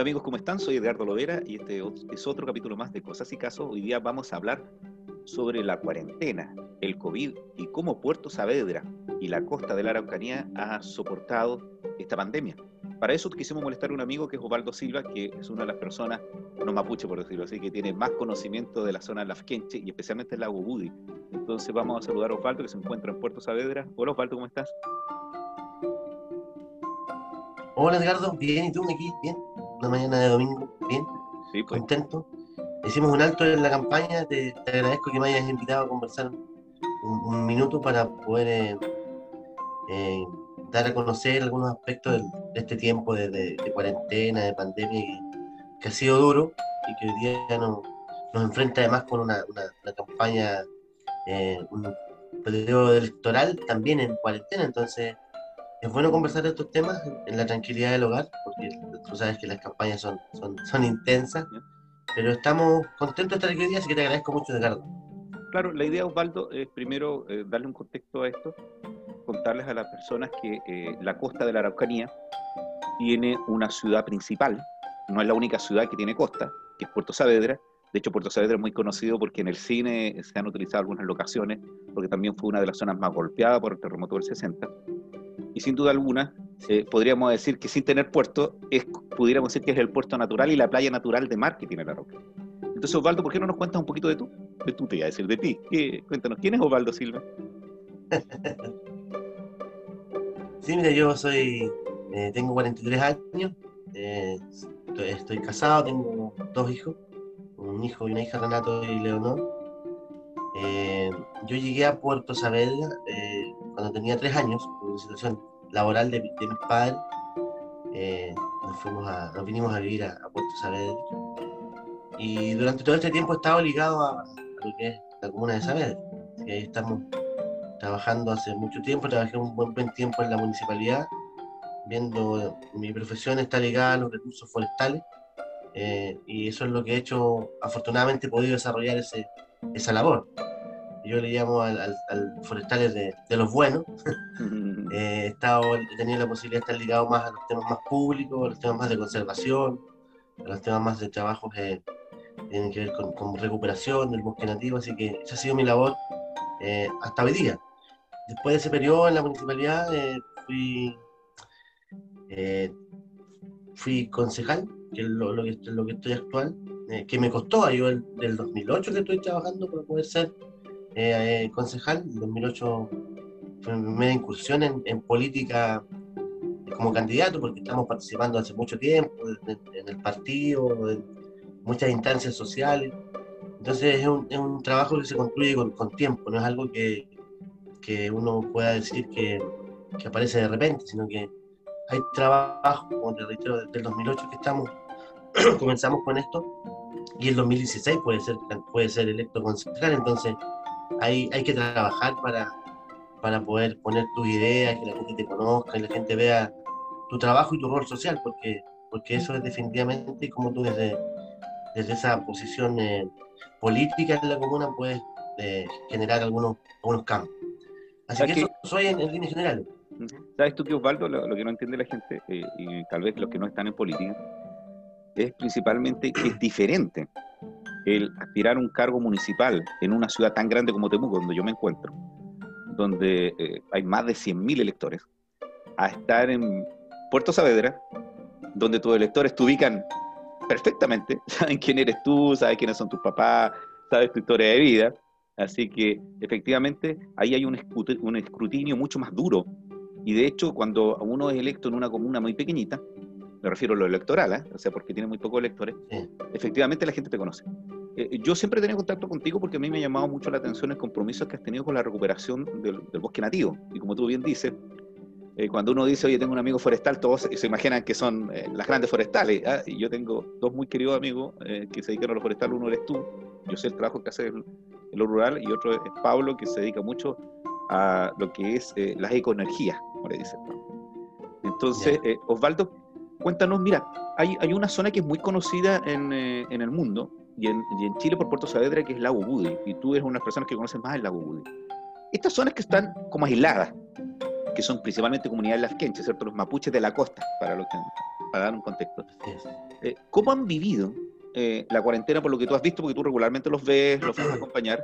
Hola amigos, ¿cómo están? Soy Edgardo Lovera y este es otro capítulo más de Cosas y Casos. Hoy día vamos a hablar sobre la cuarentena, el COVID y cómo Puerto Saavedra y la costa de la Araucanía ha soportado esta pandemia. Para eso quisimos molestar a un amigo que es Osvaldo Silva, que es una de las personas, no mapuche por decirlo así, que tiene más conocimiento de la zona de Lafkenche y especialmente el lago Budi. Entonces vamos a saludar a Osvaldo que se encuentra en Puerto Saavedra. Hola Osvaldo, ¿cómo estás? Hola Edgardo, bien, ¿y tú aquí? Bien, una mañana de domingo, bien, sí, pues. contento. Hicimos un alto en la campaña, te, agradezco que me hayas invitado a conversar un, minuto para poder eh, eh, dar a conocer algunos aspectos de, este tiempo de, cuarentena, de pandemia, que, ha sido duro y que hoy día nos, nos enfrenta además con una, campaña, eh, un periodo electoral también en cuarentena, entonces es bueno conversar de estos temas en la tranquilidad del hogar, porque tú sabes que las campañas son, son, son intensas, pero estamos contentos de estar aquí hoy día, así que te agradezco mucho, Ricardo. Claro, la idea, Osvaldo, es primero eh, darle un contexto a esto, contarles a las personas que eh, la costa de la Araucanía tiene una ciudad principal, no es la única ciudad que tiene costa, que es Puerto Saavedra. De hecho, Puerto Saavedra es muy conocido porque en el cine se han utilizado algunas locaciones, porque también fue una de las zonas más golpeadas por el terremoto del 60 y sin duda alguna eh, podríamos decir que sin tener puerto, es, pudiéramos decir que es el puerto natural y la playa natural de mar que tiene la roca. Entonces, Osvaldo, ¿por qué no nos cuentas un poquito de tú? De tú te iba a decir, de ti. cuéntanos, ¿quién es Osvaldo Silva? sí, mira, yo soy, eh, tengo 43 años, eh, estoy, casado, tengo dos hijos, un hijo y una hija, Renato y Leonor. yo llegué a Puerto Saavedra cuando tenía tres años, por una situación laboral de, mis padres, eh, nos, fuimos nos vinimos a vivir a, Puerto Saavedra. Y durante todo este tiempo he estado ligado a, lo que es la comuna de Saavedra. Ahí estamos trabajando hace mucho tiempo, trabajé un buen, buen tiempo en la municipalidad, viendo mi profesión está ligada a los recursos forestales. Eh, y eso es lo que he hecho, afortunadamente he podido desarrollar ese, esa labor yo le llamo al, al, forestales de, de, los buenos. Eh, he, estado, he tenido la posibilidad de estar ligado más a los temas más públicos, a los temas más de conservación, a los temas más de trabajo que tienen que ver con, recuperación del bosque nativo, así que esa ha sido mi labor eh, hasta hoy día. Después de ese periodo en la municipalidad eh, fui, fui concejal, que es lo, lo, que, lo que estoy actual, que me costó, yo el, del 2008 que estoy trabajando para poder ser eh, eh, concejal. En 2008 fue mi primera incursión en, política como candidato, porque estamos participando hace mucho tiempo en, el partido, en muchas instancias sociales. Entonces es un, es un trabajo que se construye con, con, tiempo, no es algo que, que uno pueda decir que, que, aparece de repente, sino que hay trabajo, como te reitero, desde el 2008 que estamos, comenzamos con esto, y el 2016 puede ser, puede ser electo concejal, entonces hay, hay que trabajar para, para poder poner tus ideas, que la gente te conozca, y la gente vea tu trabajo y tu rol social, porque, porque eso es definitivamente como tú desde, desde esa posición eh, política en la comuna puedes eh, generar algunos, algunos cambios. Así que, eso soy en, en líneas generales. ¿Sabes tú que Osvaldo, lo, que no entiende la gente, eh, y tal vez los que no están en política, es principalmente que es diferente el aspirar a un cargo municipal en una ciudad tan grande como Temuco, donde yo me encuentro, donde eh, hay más de 100.000 electores, a estar en Puerto Saavedra, donde tus electores te ubican perfectamente, saben quién eres tú, saben quiénes son tus papás, sabes tu historia de vida. Así que efectivamente ahí hay un escrutinio mucho más duro. Y de hecho, cuando uno es electo en una comuna muy pequeñita, me refiero a lo electoral, ¿eh? o sea, porque tiene muy pocos electores, efectivamente la gente te conoce. Eh, yo siempre he tenido contacto contigo porque a mí me ha llamado mucho la atención el compromiso que has tenido con la recuperación del, bosque nativo. Y como tú bien dices, eh, cuando uno dice, oye, tengo un amigo forestal, todos se imaginan que son las grandes forestales. ¿ah? Y yo tengo dos muy queridos amigos que se dedican a lo forestal. Uno eres tú, yo sé el trabajo que hace en, lo rural, y otro es Pablo, que se dedica mucho a lo que es las ecoenergías, como le dice Entonces, Osvaldo, cuéntanos, mira, hay, hay, una zona que es muy conocida en, eh, en el mundo y en, y en, Chile por Puerto Saavedra, que es el lago y tú eres una de las personas que conoces más el lago Budi. Estas zonas que están como aisladas, que son principalmente comunidades lasquenches, ¿cierto? Los mapuches de la costa, para los que para dar un contexto. Eh, ¿Cómo han vivido eh, la cuarentena por lo que tú has visto? Porque tú regularmente los ves, los vas a acompañar.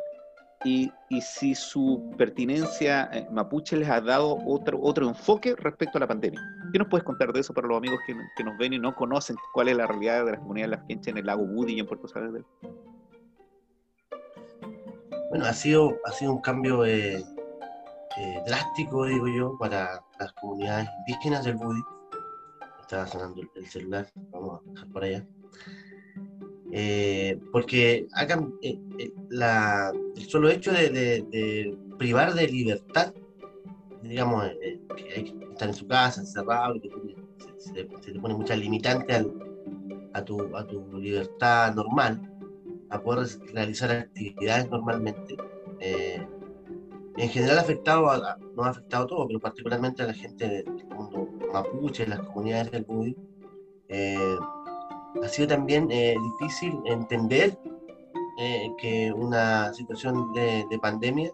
Y, si su pertinencia eh, mapuche les ha dado otro, otro enfoque respecto a la pandemia. ¿Qué nos puedes contar de eso para los amigos que, nos ven y no conocen cuál es la realidad de las comunidades de la gente en el lago Budi y en Puerto Saavedra? Bueno, ha sido, ha sido un cambio eh, eh, drástico, digo yo, para las comunidades indígenas del Budi. Estaba sonando el celular, vamos a dejar por allá. Eh, porque hagan, eh, eh, la, el solo hecho de, privar de libertad, digamos, que hay que estar en su casa, encerrado, se, se, le pone mucha limitante a, tu, a tu libertad normal, a poder realizar actividades normalmente. en general afectado, a, no ha afectado a todo, pero particularmente a la gente del mundo mapuche, las comunidades del Budi ha sido también eh, difícil entender eh, que una situación de, pandemia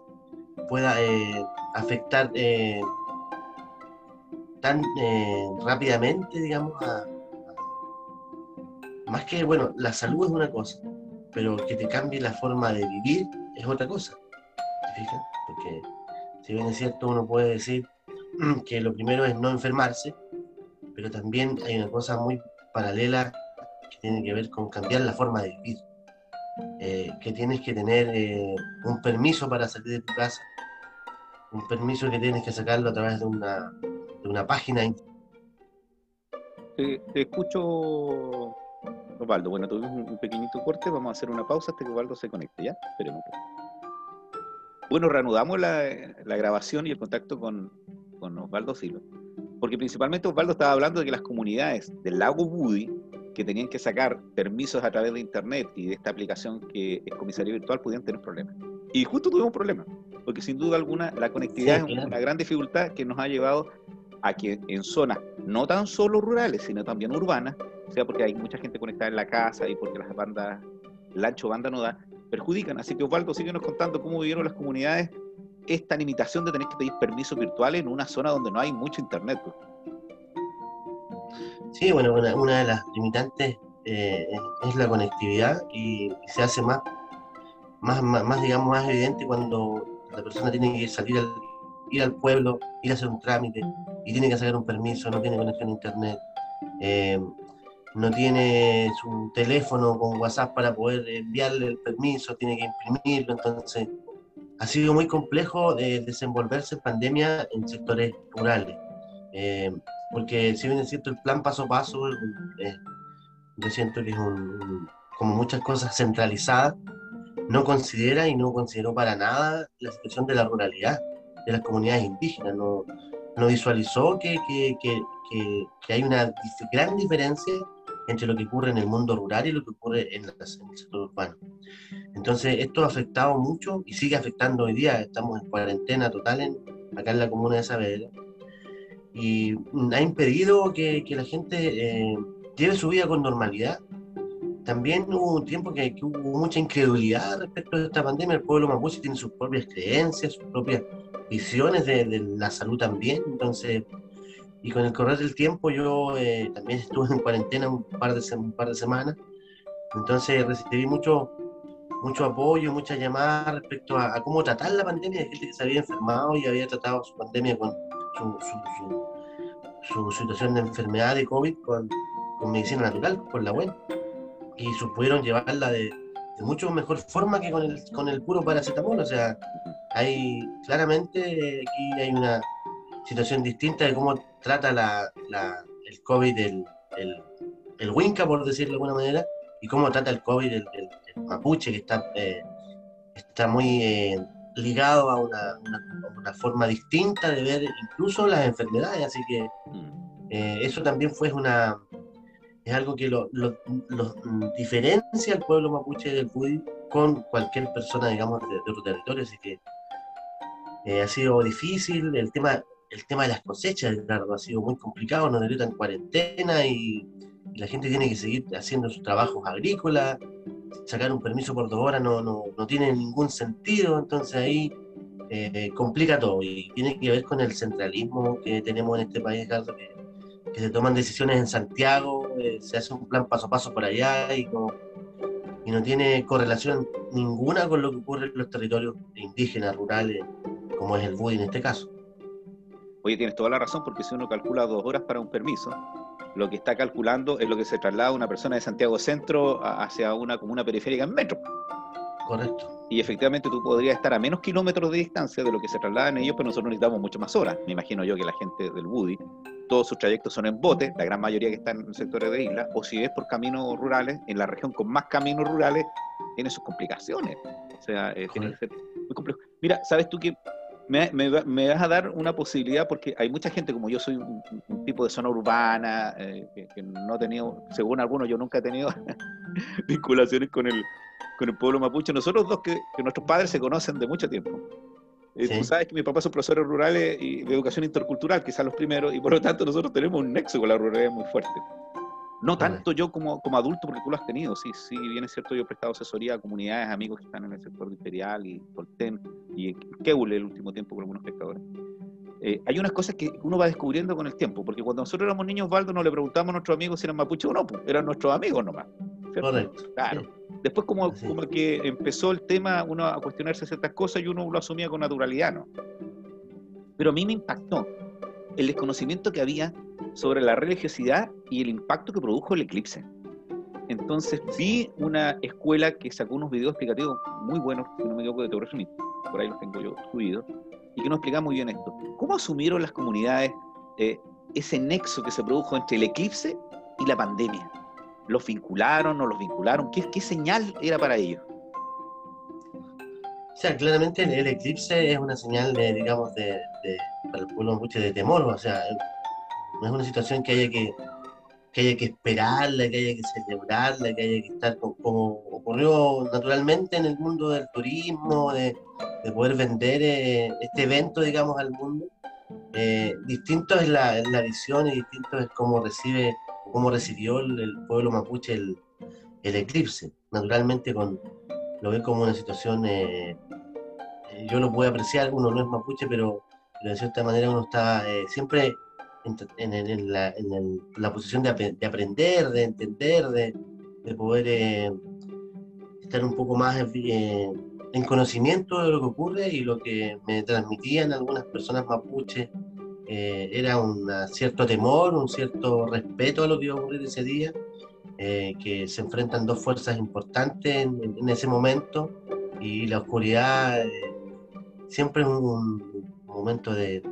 pueda eh, afectar tan rápidamente, digamos, más que, bueno, la salud es una cosa, pero que te cambie la forma de vivir es otra cosa. ¿Te fijas? Porque si bien es cierto, uno puede decir que lo primero es no enfermarse, pero también hay una cosa muy paralela tiene que ver con cambiar la forma de vivir. Eh, que tienes que tener eh, un permiso para salir de tu casa, un permiso que tienes que sacarlo a través de una, de una página. Te, te escucho, Osvaldo. Bueno, tuvimos un, pequeñito corte, vamos a hacer una pausa hasta que Osvaldo se conecte, ¿ya? Esperemos. Bueno, reanudamos la, la grabación y el contacto con, con Osvaldo Silva, porque principalmente Osvaldo estaba hablando de que las comunidades del lago Budi que tenían que sacar permisos a través de Internet y de esta aplicación que es comisaría virtual pudieran tener problemas. Y justo tuvimos problemas, porque sin duda alguna la conectividad es una gran dificultad que nos ha llevado a que en zonas no tan solo rurales, sino también urbanas, o sea, porque hay mucha gente conectada en la casa y porque las bandas, el ancho banda no da, perjudican. Así que Osvaldo, síguenos contando cómo vivieron las comunidades esta limitación de tener que pedir permisos virtuales en una zona donde no hay mucho internet. Sí, bueno, una, de las limitantes eh, es la conectividad y, se hace más, más, más, digamos, más evidente cuando la persona tiene que salir al, ir al pueblo, ir a hacer un trámite y tiene que sacar un permiso, no tiene conexión a internet, eh, no tiene su teléfono con WhatsApp para poder enviarle el permiso, tiene que imprimirlo, entonces ha sido muy complejo de desenvolverse en pandemia en sectores rurales. Eh, porque si bien es cierto el plan paso a paso, eh, yo siento que es un, como muchas cosas centralizadas, no considera y no consideró para nada la situación de la ruralidad de las comunidades indígenas, no, no visualizó que, que, que, que, hay una gran diferencia entre lo que ocurre en el mundo rural y lo que ocurre en, el sector urbano. Entonces, esto ha afectado mucho y sigue afectando hoy día. Estamos en cuarentena total en, acá en la comuna de Saavedra y ha impedido que, que la gente eh, lleve su vida con normalidad. También hubo un tiempo que, hubo mucha incredulidad respecto a esta pandemia. El pueblo mapuche tiene sus propias creencias, sus propias visiones de, de la salud también. Entonces, y con el correr del tiempo yo eh, también estuve en cuarentena un par de, un par de semanas. Entonces recibí mucho, mucho apoyo, muchas llamadas respecto a, a, cómo tratar la pandemia de gente que se había enfermado y había tratado su pandemia con, su, su, situación de enfermedad de COVID con, medicina natural, con la web. Y supieron llevarla de, mucho mejor forma que con el, con el puro paracetamol. O sea, hay claramente aquí hay una situación distinta de cómo trata la, el COVID el, el, el, Winca, por decirlo de alguna manera, y cómo trata el COVID el, el mapuche, que está, eh, está muy... Eh, ligado a una, una, forma distinta de ver incluso las enfermedades, así que mm. eh, eso también fue una, es algo que lo, lo, diferencia al pueblo mapuche del Pudi con cualquier persona, digamos, de, otro territorio, así que eh, ha sido difícil, el tema, el tema de las cosechas, Ricardo, ha sido muy complicado, nos decretan cuarentena y, y la gente tiene que seguir haciendo sus trabajos agrícolas, sacar un permiso por dos horas no, no, no tiene ningún sentido, entonces ahí eh, complica todo y tiene que ver con el centralismo que tenemos en este país, Carlos, que, se toman decisiones en Santiago, eh, se hace un plan paso a paso por allá y, como, y no tiene correlación ninguna con lo que ocurre en los territorios indígenas, rurales, como es el BUDI en este caso. Oye, tienes toda la razón, porque si uno calcula dos horas para un permiso, lo que está calculando es lo que se traslada una persona de Santiago Centro hacia una comuna periférica en metro. Correcto. Y efectivamente tú podrías estar a menos kilómetros de distancia de lo que se trasladan ellos, pero nosotros necesitamos mucho más horas. Me imagino yo que la gente del Budi, todos sus trayectos son en bote, la gran mayoría que están en sectores de isla, o si es por caminos rurales, en la región con más caminos rurales, tiene sus complicaciones. O sea, eh, tiene que ser muy complejo. Mira, ¿sabes tú que me, me, vas a dar una posibilidad porque hay mucha gente, como yo soy un, tipo de zona urbana, eh, que, no he tenido, según algunos, yo nunca he tenido vinculaciones con el, con el pueblo mapuche. Nosotros dos, que, nuestros padres se conocen de mucho tiempo. Eh, tú sabes que mi papá son profesores rurales y de educación intercultural, quizás los primeros, y por lo tanto nosotros tenemos un nexo con la ruralidad muy fuerte. No tanto yo como, como adulto, porque tú lo has tenido, sí, sí, bien es cierto, yo he prestado asesoría a comunidades, amigos que están en el sector imperial y Colten y Keule el último tiempo con algunos pescadores. Eh, hay unas cosas que uno va descubriendo con el tiempo, porque cuando nosotros éramos niños, Valdo, no le preguntamos a nuestros amigos si eran mapuche o no, pues, eran nuestros amigos nomás. Correcto. Claro. Después como, como que empezó el tema, uno a cuestionarse ciertas cosas y uno lo asumía con naturalidad, ¿no? Pero a mí me impactó el desconocimiento que había sobre la religiosidad y el impacto que produjo el eclipse. Entonces vi una escuela que sacó unos videos explicativos muy buenos, si no me equivoco, de Smith, por ahí los tengo yo subidos, y que nos explica muy bien esto. ¿Cómo asumieron las comunidades eh, ese nexo que se produjo entre el eclipse y la pandemia? ¿Los vincularon, no los vincularon? ¿Qué, qué señal era para ellos? O sea, claramente el, eclipse es una señal de, digamos, de, de para el pueblo mucho de temor, o sea, no es una situación que haya que, que haya que esperarla, que haya que celebrarla, que haya que estar como, ocurrió naturalmente en el mundo del turismo, de, de poder vender eh, este evento, digamos, al mundo. Eh, distinto es la, la, visión y distinto es cómo recibe, cómo recibió el, pueblo mapuche el, el, eclipse. Naturalmente con, lo ve como una situación, eh, yo lo puedo apreciar, uno no es mapuche, pero, de cierta manera uno está siempre en, la, posición de, aprender, de entender, de, poder eh, estar un poco más eh, en conocimiento de lo que ocurre y lo que me transmitían algunas personas mapuche eh, era un cierto temor, un cierto respeto a lo que iba a ocurrir ese día, que se enfrentan dos fuerzas importantes en, ese momento y la oscuridad siempre es un, momento de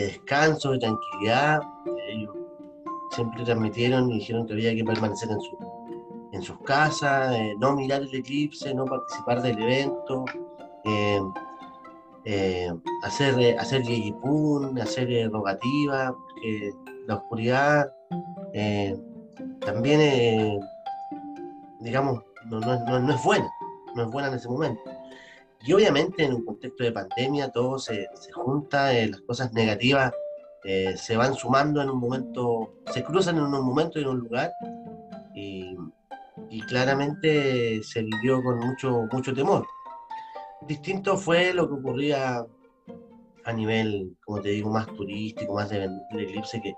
descanso, de tranquilidad. Ellos siempre transmitieron y dijeron que había que permanecer en, su, en sus casas, eh, no mirar el eclipse, no participar del evento, eh, eh, hacer, hacer yeyipun, hacer rogativa, porque la oscuridad también, digamos, no, no, no es buena, no es buena en ese momento. Y obviamente en un contexto de pandemia todo se, se junta, eh, las cosas negativas eh, se van sumando en un momento, se cruzan en un momento y en un lugar. Y, y, claramente se vivió con mucho, mucho temor. Distinto fue lo que ocurría a nivel, como te digo, más turístico, más de eclipse, que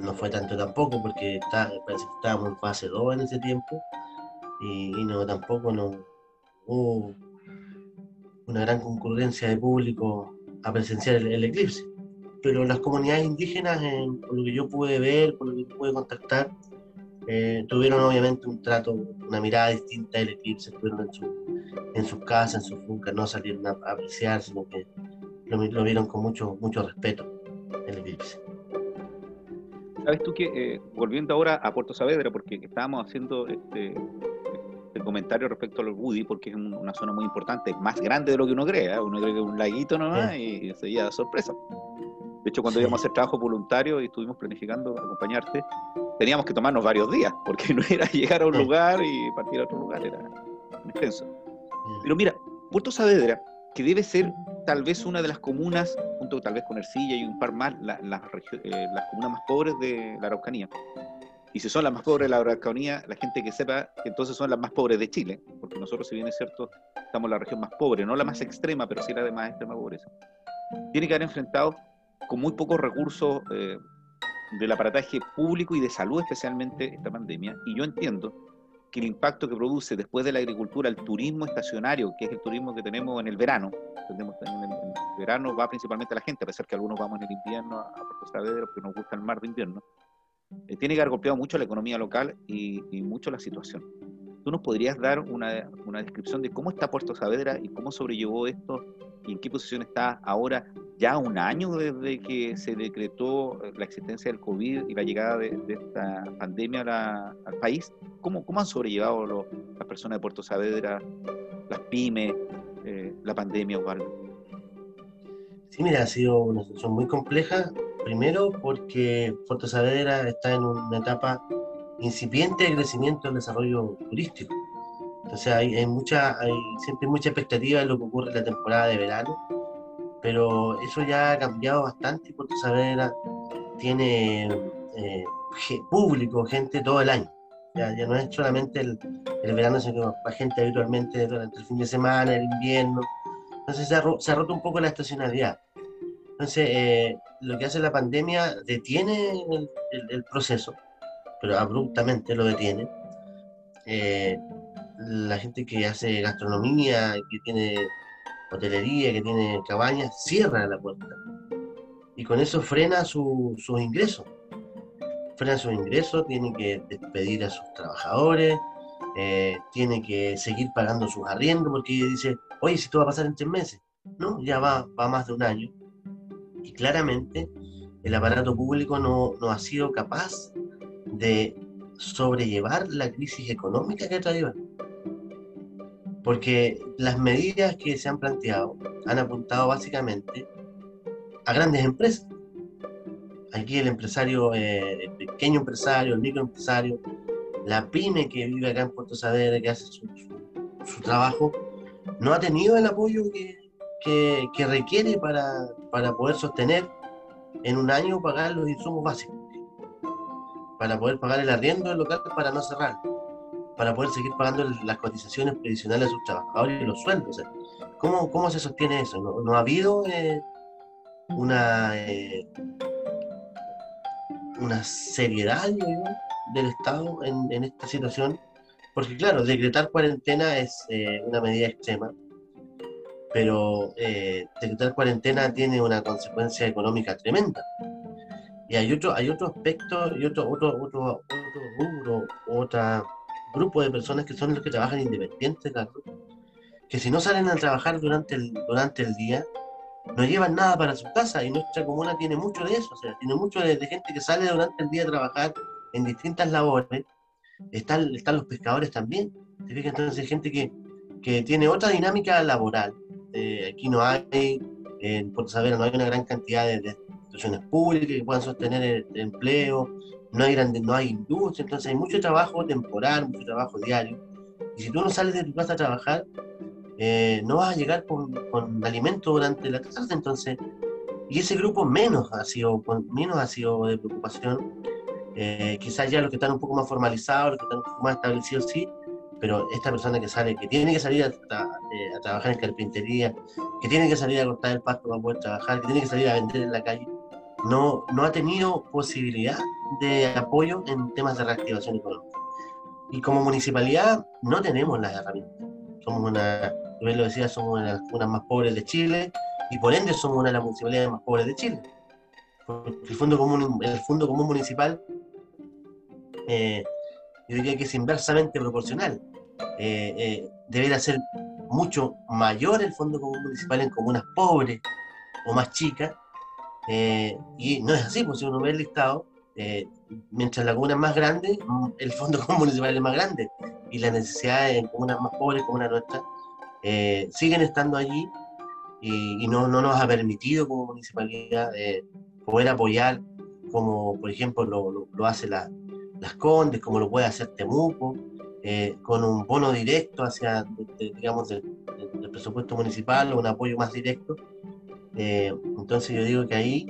no fue tanto tampoco, porque está, estábamos en fase 2 en ese tiempo, y, y no tampoco no hubo una gran concurrencia de público a presenciar el, eclipse. Pero las comunidades indígenas, por lo que yo pude ver, por lo que pude contactar, eh, tuvieron obviamente un trato, una mirada distinta del eclipse, estuvieron en, su, en sus casas, en sus fincas, no salieron a, apreciar, sino que lo, vieron con mucho, mucho respeto el eclipse. Sabes tú que, eh, volviendo ahora a Puerto Saavedra, porque estábamos haciendo este, comentario respecto al Woody, porque es una zona muy importante, más grande de lo que uno cree. ¿eh? Uno cree que es un laguito nomás y, y sería sorpresa. De hecho, cuando íbamos a hacer trabajo voluntario y estuvimos planificando acompañarte, teníamos que tomarnos varios días, porque no era llegar a un lugar y partir a otro lugar, era extenso. Pero mira, Puerto Saavedra, que debe ser tal vez una de las comunas, junto tal vez con Ercilla y un par más, eh, las comunas más pobres de la Araucanía, y si son las más pobres de la Araucanía, la gente que sepa que entonces son las más pobres de Chile, porque nosotros, si bien es cierto, estamos en la región más pobre, no la más extrema, pero sí la de más extrema pobreza. Tiene que haber enfrentado con muy pocos recursos eh, del aparataje público y de salud especialmente esta pandemia, y yo entiendo que el impacto que produce después de la agricultura el turismo estacionario, que es el turismo que tenemos en el verano, tenemos en el, verano va principalmente la gente, a pesar que algunos vamos en el invierno a, Puerto Saavedra porque nos gusta el mar de invierno, eh, tiene que haber golpeado mucho la economía local y, y mucho la situación. ¿Tú nos podrías dar una, una, descripción de cómo está Puerto Saavedra y cómo sobrellevó esto y en qué posición está ahora, ya un año desde que se decretó eh, la existencia del COVID y la llegada de, esta pandemia al país? ¿Cómo, ¿Cómo han sobrellevado las personas de Puerto Saavedra, las pymes, eh, la pandemia, Osvaldo? Sí, mira, ha sido una situación muy compleja. Primero porque Puerto Saavedra está en una etapa incipiente de crecimiento del desarrollo turístico. Entonces hay, hay, mucha, hay siempre mucha expectativa de lo que ocurre en la temporada de verano, pero eso ya ha cambiado bastante Puerto Saavedra tiene eh, público, gente todo el año. Ya, ya no es solamente el, el, verano, sino que va gente habitualmente durante el fin de semana, el invierno. Entonces se ha, se ha roto un poco la estacionalidad. Entonces, eh, lo que hace la pandemia detiene el, el, el proceso pero abruptamente lo detiene. Eh, la gente que hace gastronomía, que tiene hotelería, que tiene cabañas, cierra la puerta. Y con eso frena sus ingresos. Frena sus ingresos, tiene que despedir a sus trabajadores, eh, tiene que seguir pagando sus arriendos, porque dice, oye, si esto va a pasar en tres meses. No, ya va, va más de un año. Y claramente el aparato público no, no ha sido capaz de sobrellevar la crisis económica que ha traído. Porque las medidas que se han planteado han apuntado básicamente a grandes empresas. Aquí el empresario, eh, el pequeño empresario, el microempresario, la pyme que vive acá en Puerto Saavedra, que hace su, trabajo, no ha tenido el apoyo que, que, requiere para, para poder sostener en un año pagar los insumos básicos para poder pagar el arriendo del local para no cerrar, para poder seguir pagando las cotizaciones previsionales a sus trabajadores y los sueldos. ¿cómo, ¿cómo, se sostiene eso? ¿No, ha habido eh, una, eh, una seriedad del Estado en, esta situación? Porque claro, decretar cuarentena es eh, una medida extrema, pero decretar cuarentena tiene una consecuencia económica tremenda y hay otro, hay otro aspecto y otro, otro, otro, otro rubro, otro grupo de personas que son los que trabajan independientes, que si no salen a trabajar durante el, durante el día, no llevan nada para su casa y nuestra comuna tiene mucho de eso, o sea, tiene mucho de, gente que sale durante el día a trabajar en distintas labores, están, están los pescadores también, ¿te fijas? Entonces gente que, que tiene otra dinámica laboral, eh, aquí no hay, en Puerto no hay una gran cantidad de, instituciones públicas que puedan sostener el, empleo, no hay, grande, no hay industria, entonces hay mucho trabajo temporal, mucho trabajo diario. Y si tú no sales de tu casa a trabajar, eh, no vas a llegar con, con, alimento durante la tarde, entonces, y ese grupo menos ha sido, menos ha sido de preocupación. Eh, quizás ya los que están un poco más formalizados, los que están un poco más establecidos, sí, pero esta persona que sale, que tiene que salir a, eh, a, trabajar en carpintería, que tiene que salir a cortar el pasto para poder trabajar, que tiene que salir a vender en la calle, no, no ha tenido posibilidad de apoyo en temas de reactivación económica. Y como municipalidad no tenemos las herramientas. Somos una, yo lo decía, somos una de las más pobres de Chile y por ende somos una de las municipalidades más pobres de Chile. El Fondo Común, el Fondo Común Municipal eh, yo diría que es inversamente proporcional. Eh, eh, debería ser mucho mayor el Fondo Común Municipal en comunas pobres o más chicas eh, y no es así, pues si uno ve el listado, eh, mientras la comuna es más grande, el fondo municipal es más grande. Y las necesidades en comunas más pobres como la nuestra eh, siguen estando allí y, no, no, nos ha permitido como municipalidad poder apoyar como por ejemplo lo, lo, hace la, las Condes, como lo puede hacer Temuco, con un bono directo hacia, digamos, del, del presupuesto municipal o un apoyo más directo eh, entonces yo digo que ahí,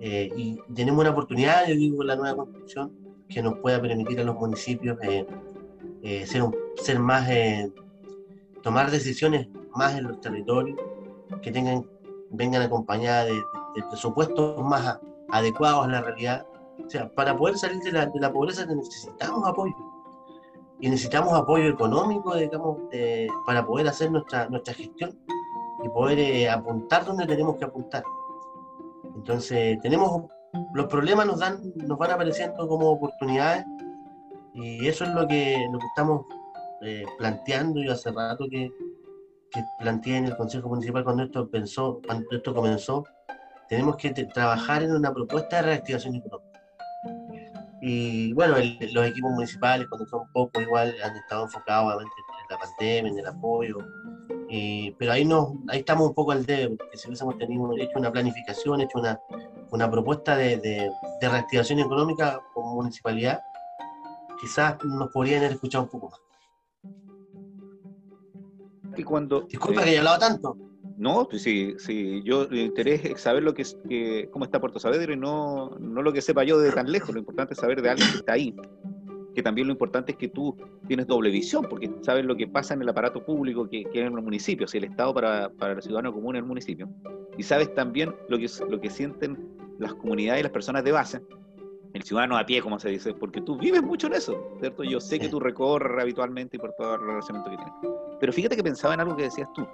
eh, y tenemos una oportunidad, yo digo, la nueva construcción, que nos pueda permitir a los municipios eh, ser, ser más, tomar decisiones más en los territorios, que tengan, vengan acompañadas de, presupuestos más adecuados a la realidad. O sea, para poder salir de la, de la pobreza necesitamos apoyo. Y necesitamos apoyo económico, digamos, para poder hacer nuestra, nuestra gestión y poder eh, apuntar donde tenemos que apuntar. Entonces, tenemos los problemas nos dan, nos van apareciendo como oportunidades y eso es lo que, lo que estamos eh, planteando y hace rato que, que planteé en el Consejo Municipal cuando esto pensó, cuando esto comenzó, tenemos que trabajar en una propuesta de reactivación económica. Y bueno, los equipos municipales, cuando son pocos, igual han estado enfocados en la pandemia, en el apoyo, pero ahí, no, ahí estamos un poco al debe, porque si hubiésemos tenido, hecho una planificación, hecho una, una propuesta de, de, reactivación económica como municipalidad, quizás nos podrían haber escuchado un poco más. Y cuando, Disculpa que haya hablado tanto. No, pues sí, sí, yo mi interés es saber lo que, que cómo está Puerto Saavedra y no, no lo que sepa yo de tan lejos, lo importante es saber de alguien que está ahí que también lo importante es que tú tienes doble visión, porque sabes lo que pasa en el aparato público que, que en los municipios, y el Estado para, para el ciudadano común en el municipio, y sabes también lo que, lo que sienten las comunidades y las personas de base, el ciudadano a pie, como se dice, porque tú vives mucho en eso, ¿cierto? Yo sé que tú recorres habitualmente y por todo el relacionamiento que tienes. Pero fíjate que pensaba en algo que decías tú.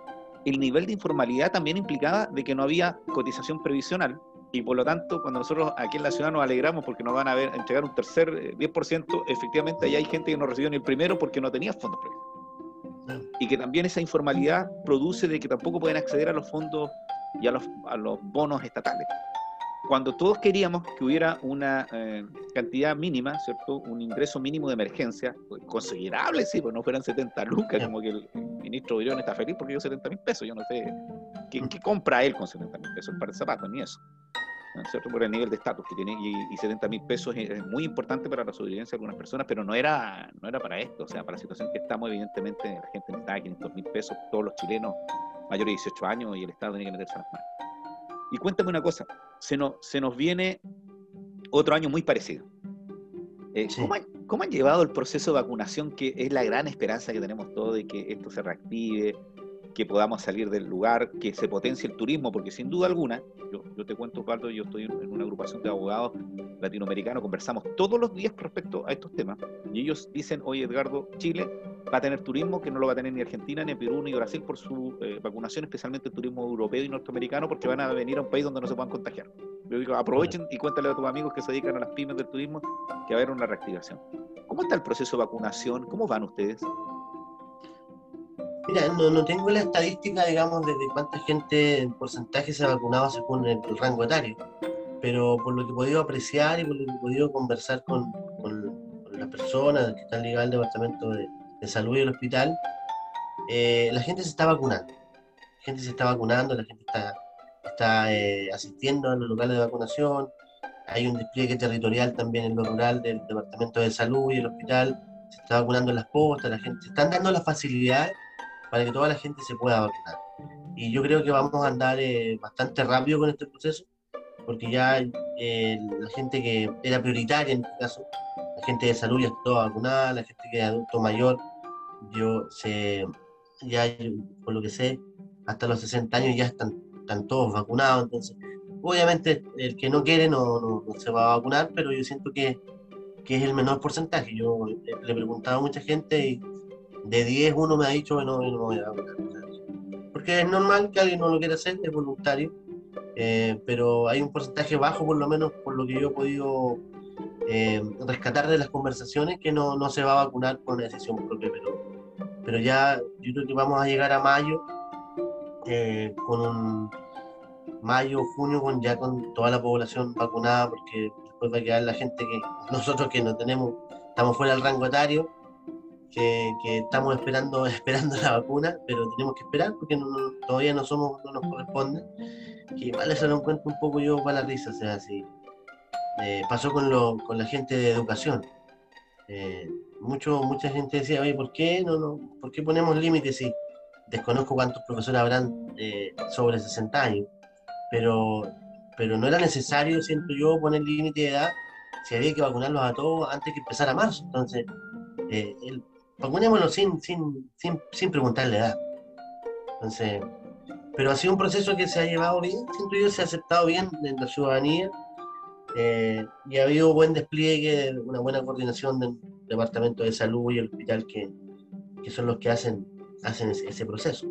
El nivel de informalidad también implicaba de que no había cotización previsional, y por lo tanto, cuando nosotros aquí en la ciudad nos alegramos porque nos van a ver, entregar un tercer 10%, eh, efectivamente ahí hay gente que no recibió ni el primero porque no tenía fondos previstos. Y que también esa informalidad produce de que tampoco pueden acceder a los fondos y a los, a los bonos estatales. Cuando todos queríamos que hubiera una eh, cantidad mínima, ¿cierto? Un ingreso mínimo de emergencia, pues, considerable, sí, pues no fueran 70 lucas, como que el ministro Virón está feliz porque yo 70 mil pesos, yo no sé, ¿qué, ¿qué, compra él con 70 mil pesos? Un par de zapatos, ni eso. ¿cierto? Por el nivel de estatus que tiene, y, 70 mil pesos es, muy importante para la sobrevivencia de algunas personas, pero no era, no era para esto, o sea, para la situación que estamos, evidentemente, la gente necesitaba 500 mil pesos, todos los chilenos mayores de 18 años, y el Estado tiene que meterse a las manos. Y cuéntame una cosa, se nos, se nos viene otro año muy parecido. Eh, ¿cómo, ¿Cómo han llevado el proceso de vacunación, que es la gran esperanza que tenemos todos de que esto se reactive, que podamos salir del lugar, que se potencie el turismo, porque sin duda alguna, yo, yo te cuento, Osvaldo, yo estoy en una agrupación de abogados latinoamericanos, conversamos todos los días respecto a estos temas, y ellos dicen, oye Edgardo, Chile va a tener turismo que no lo va a tener ni Argentina, ni Perú, ni Brasil por su eh, vacunación, especialmente el turismo europeo y norteamericano, porque van a venir a un país donde no se puedan contagiar. Yo digo, aprovechen y cuéntale a tus amigos que se dedican a las pymes del turismo que va a haber una reactivación. ¿Cómo está el proceso de vacunación? ¿Cómo van ustedes? Mira, no, no tengo la estadística, digamos, de, cuánta gente en porcentaje se ha vacunado según el, rango etario, pero por lo que he podido apreciar y por lo que he podido conversar con, con, las personas que están ligadas al Departamento de, Salud y el hospital, eh, la gente se está vacunando. La gente se está vacunando, la gente está, está eh, asistiendo a los locales de vacunación. Hay un despliegue territorial también en lo rural del Departamento de Salud y el hospital. Se está vacunando en las postas, la gente se están dando las facilidades para que toda la gente se pueda vacunar. Y yo creo que vamos a andar eh, bastante rápido con este proceso, porque ya eh, la gente que era prioritaria en este caso, la gente de salud ya está toda vacunada, la gente que es adulto mayor, yo sé, ya por lo que sé, hasta los 60 años ya están, están todos vacunados, entonces obviamente el que no quiere no, no, no se va a vacunar, pero yo siento que, que, es el menor porcentaje. Yo le he preguntado a mucha gente y de 10 uno me ha dicho, bueno, no me voy a vacunar. Porque es normal que alguien no lo quiera hacer, es voluntario, eh, pero hay un porcentaje bajo, por lo menos por lo que yo he podido eh, rescatar de las conversaciones, que no, no, se va a vacunar una decisión propia, pero, pero ya yo creo que vamos a llegar a mayo eh, con un mayo, junio, con ya con toda la población vacunada, porque después va a quedar la gente que nosotros que no tenemos, estamos fuera del rango etario, que, estamos esperando, esperando la vacuna, pero tenemos que esperar porque todavía no somos, no nos corresponde. Que igual eso lo encuentro un poco yo para la risa, o sea, si eh, pasó con, lo, con la gente de educación. Eh, mucho, mucha gente decía, oye, ¿por qué, no, no, ¿por qué ponemos límites si desconozco cuántos profesores habrán eh, sobre 60 años? Pero, pero no era necesario, siento yo, poner límite de edad si había que vacunarlos a todos antes que empezara marzo. Entonces, el, vacunémoslo sin, sin, sin, sin preguntarle edad. Entonces, pero ha sido un proceso que se ha llevado bien, siento yo, se ha aceptado bien en la ciudadanía eh, y ha habido buen despliegue, una buena coordinación del Departamento de Salud y el hospital que, que son los que hacen, hacen ese, proceso.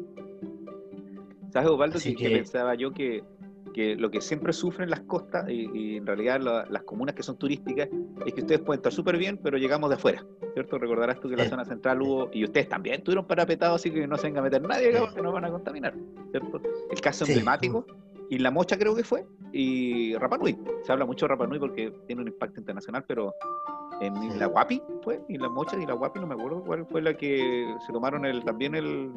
¿Sabes, Osvaldo? que, pensaba yo que, que, lo que siempre sufren las costas y, en realidad las comunas que son turísticas es que ustedes pueden estar súper bien, pero llegamos de afuera, ¿cierto? Recordarás tú que la zona central hubo, y ustedes también tuvieron parapetados, así que no se venga a meter nadie, que nos van a contaminar, ¿cierto? El caso emblemático y La Mocha creo que fue, y Rapanui. Se habla mucho de Rapanui porque tiene un impacto internacional, pero en la Guapi fue, y La Mocha y la Guapi, no me acuerdo cuál fue la que se tomaron el, también el,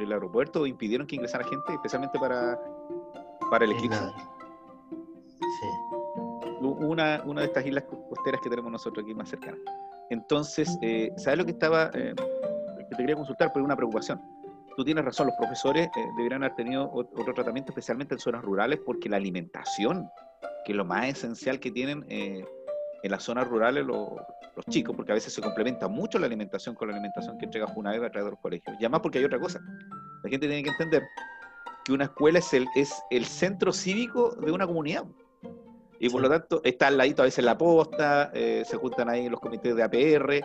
el aeropuerto, impidieron que ingresara gente, especialmente para, para el eclipse. Sí. Una, una de estas islas costeras que tenemos nosotros aquí más cercanas. Entonces, eh, ¿sabes lo que estaba, eh, que te quería consultar por una preocupación? tú tienes razón, los profesores eh, deberían haber tenido otro tratamiento, especialmente en zonas rurales, porque la alimentación, que es lo más esencial que tienen eh, en las zonas rurales los, chicos, porque a veces se complementa mucho la alimentación con la alimentación que entrega Junaed a través de los colegios. Y además porque hay otra cosa, la gente tiene que entender que una escuela es el, es el centro cívico de una comunidad. Y por lo tanto, está al ladito a veces la posta, eh, se juntan ahí los comités de APR,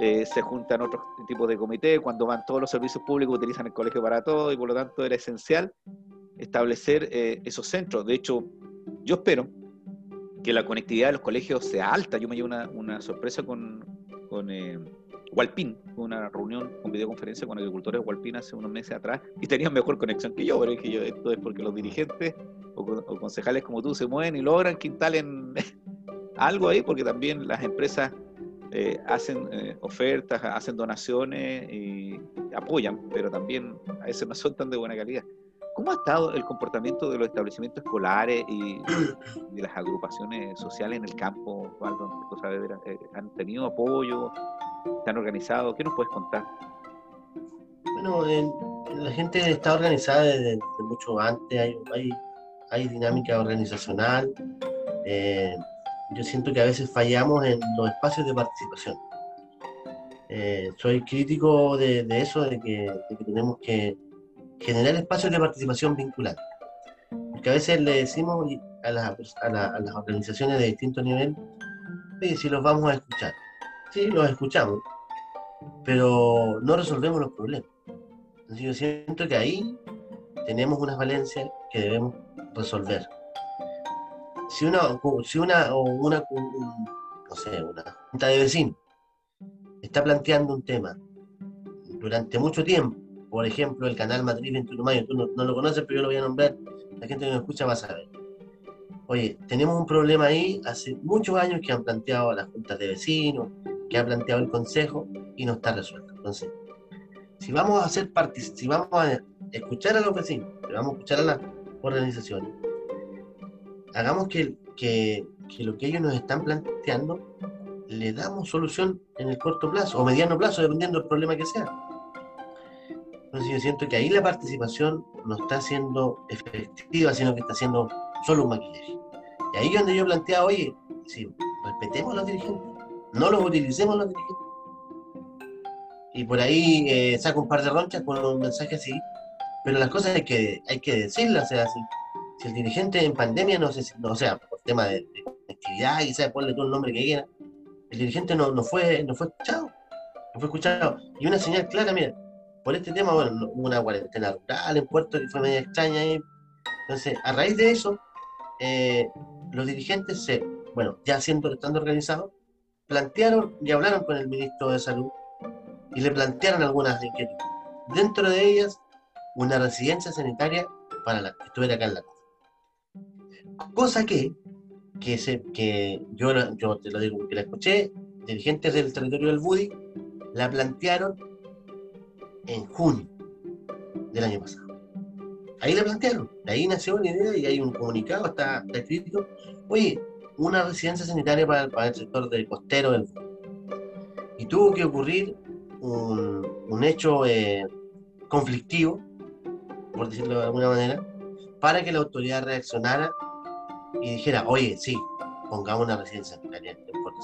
eh, se juntan otros tipos de comités, cuando van todos los servicios públicos utilizan el colegio para todo y por lo tanto era esencial establecer eh, esos centros. De hecho, yo espero que la conectividad de los colegios sea alta. Yo me llevo una, sorpresa con, con eh, una reunión con videoconferencia con agricultores de Hualpín hace unos meses atrás y tenían mejor conexión que yo, pero es que yo, esto es porque los dirigentes o, o concejales como tú se mueven y logran que instalen algo ahí, porque también las empresas eh, hacen eh, ofertas, hacen donaciones y apoyan, pero también a veces no son tan de buena calidad. ¿Cómo ha estado el comportamiento de los establecimientos escolares y de las agrupaciones sociales en el campo, eh, ¿Han tenido apoyo? ¿Están organizados? ¿Qué nos puedes contar? Bueno, la gente está organizada desde, mucho antes, hay, hay, dinámica organizacional. Eh, yo siento que a veces fallamos en los espacios de participación. Eh, soy crítico de, eso, de que, tenemos que generar espacios de participación vinculantes. Porque a veces le decimos a, las organizaciones de distinto nivel, si los vamos a escuchar. Sí, los escuchamos, pero no resolvemos los problemas. Entonces yo siento que ahí tenemos unas valencias que debemos resolver si una, si una, o una, no sé, una junta de vecinos está planteando un tema durante mucho tiempo, por ejemplo, el canal Matriz 21 Mayo, tú no, lo conoces, pero yo lo voy a nombrar, la gente que me escucha va a saber. Oye, tenemos un problema ahí, hace muchos años que han planteado las juntas de vecinos, que ha planteado el consejo y no está resuelto. Entonces, si vamos a hacer si a escuchar a los vecinos, si vamos a escuchar a las organizaciones, hagamos que, que, lo que ellos nos están planteando le damos solución en el corto plazo o mediano plazo, dependiendo del problema que sea. Entonces yo siento que ahí la participación no está siendo efectiva, sino que está siendo solo un maquillaje. Y ahí es donde yo planteaba, oye, si respetemos a los dirigentes, no los utilicemos los dirigentes. Y por ahí eh, saco un par de ronchas con un mensaje así, pero las cosas hay que, hay que decirlas, o sea, así si el dirigente en pandemia, no si, no, o sea, por tema de, actividad y sabe ponle todo el nombre que quiera, el dirigente no, no, fue, no fue escuchado, no fue escuchado. Y una señal clara, mira, por este tema, bueno, una cuarentena rural en Puerto que fue media extraña ahí. Entonces, a raíz de eso, eh, los dirigentes se, bueno, ya siendo, estando organizados, plantearon y hablaron con el ministro de Salud y le plantearon algunas inquietudes. Dentro de ellas, una residencia sanitaria para la que estuviera acá en la Cosa que, que, se, que yo, yo te lo digo porque la escuché, dirigentes del territorio del Budi la plantearon en junio del año pasado. Ahí la plantearon, de ahí nació la idea y hay un comunicado, está, escrito, oye, una residencia sanitaria para, el sector del costero del. Y tuvo que ocurrir un, un hecho eh, conflictivo, por decirlo de alguna manera, para que la autoridad reaccionara y dijera, oye, sí, pongamos una residencia sanitaria en Puerto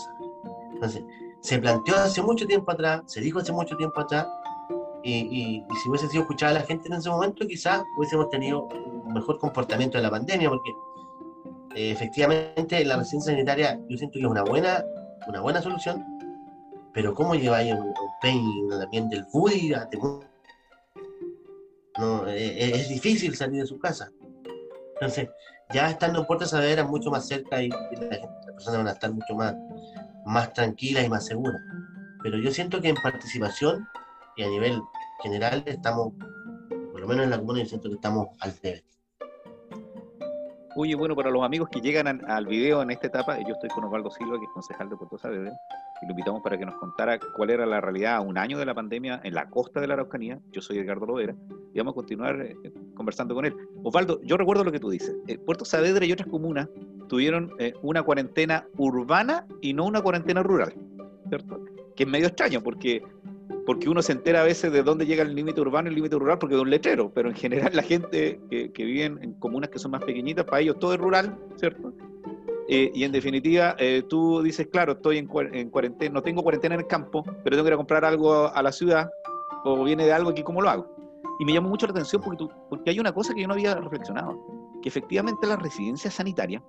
Entonces, se planteó hace mucho tiempo atrás, se dijo hace mucho tiempo atrás, Y, si hubiese sido escuchada la gente en ese momento, quizás hubiésemos tenido un mejor comportamiento de la pandemia, porque eh, efectivamente la residencia sanitaria yo siento que es una buena, una buena solución, pero ¿cómo lleváis un, un también del budi no, eh, eh, es, difícil salir de su casa. Entonces, ya estando en Puerto Saavedra mucho más cerca y, las personas van a estar mucho más, más tranquilas y más seguras. Pero yo siento que en participación y a nivel general estamos, por lo menos en la comuna, yo siento que estamos al debe. Oye, bueno, para los amigos que llegan al, video en esta etapa, yo estoy con Osvaldo Silva, que es concejal de Puerto Saavedra, y lo invitamos para que nos contara cuál era la realidad un año de la pandemia en la costa de la Araucanía. Yo soy Edgardo Lovera, y vamos a continuar eh, conversando con él. Osvaldo, yo recuerdo lo que tú dices. Eh, Puerto Saavedra y otras comunas tuvieron eh, una cuarentena urbana y no una cuarentena rural, ¿cierto? Que es medio extraño, porque porque uno se entera a veces de dónde llega el límite urbano y el límite rural porque es un letrero, pero en general la gente que, que vive en, comunas que son más pequeñitas, para ellos todo es rural, ¿cierto? Eh, y en definitiva, eh, tú dices, claro, estoy en, en, cuarentena, no tengo cuarentena en el campo, pero tengo que ir a comprar algo a la ciudad, o viene de algo aquí, ¿cómo lo hago? Y me llamó mucho la atención porque, tú, porque hay una cosa que yo no había reflexionado, que efectivamente la residencia sanitaria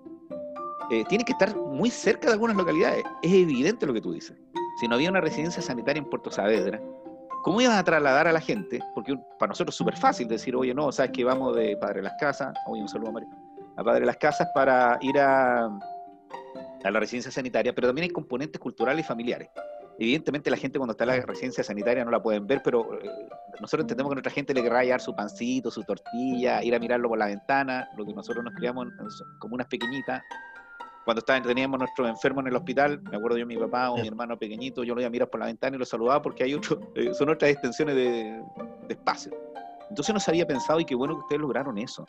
eh, que estar muy cerca de algunas localidades. Es evidente lo que tú dices si no había una residencia sanitaria en Puerto Saavedra, ¿cómo ibas a trasladar a la gente? Porque para nosotros es súper fácil decir, oye, no, sabes que vamos de Padre Las Casas, oye, un saludo a Mario, a Padre Las Casas para ir a, la residencia sanitaria, pero también hay componentes culturales y familiares. Evidentemente la gente cuando está en la residencia sanitaria no la pueden ver, pero eh, nosotros entendemos que nuestra gente le querrá llevar su pancito, su tortilla, ir a mirarlo por la ventana, lo que nosotros nos criamos como unas pequeñitas, cuando teníamos nuestros enfermos en el hospital, me acuerdo yo, mi papá o mi hermano pequeñito, yo lo iba a mirar por la ventana y lo saludaba porque hay otro, eh, son otras extensiones de, espacio. Entonces no se había pensado y qué bueno que ustedes lograron eso.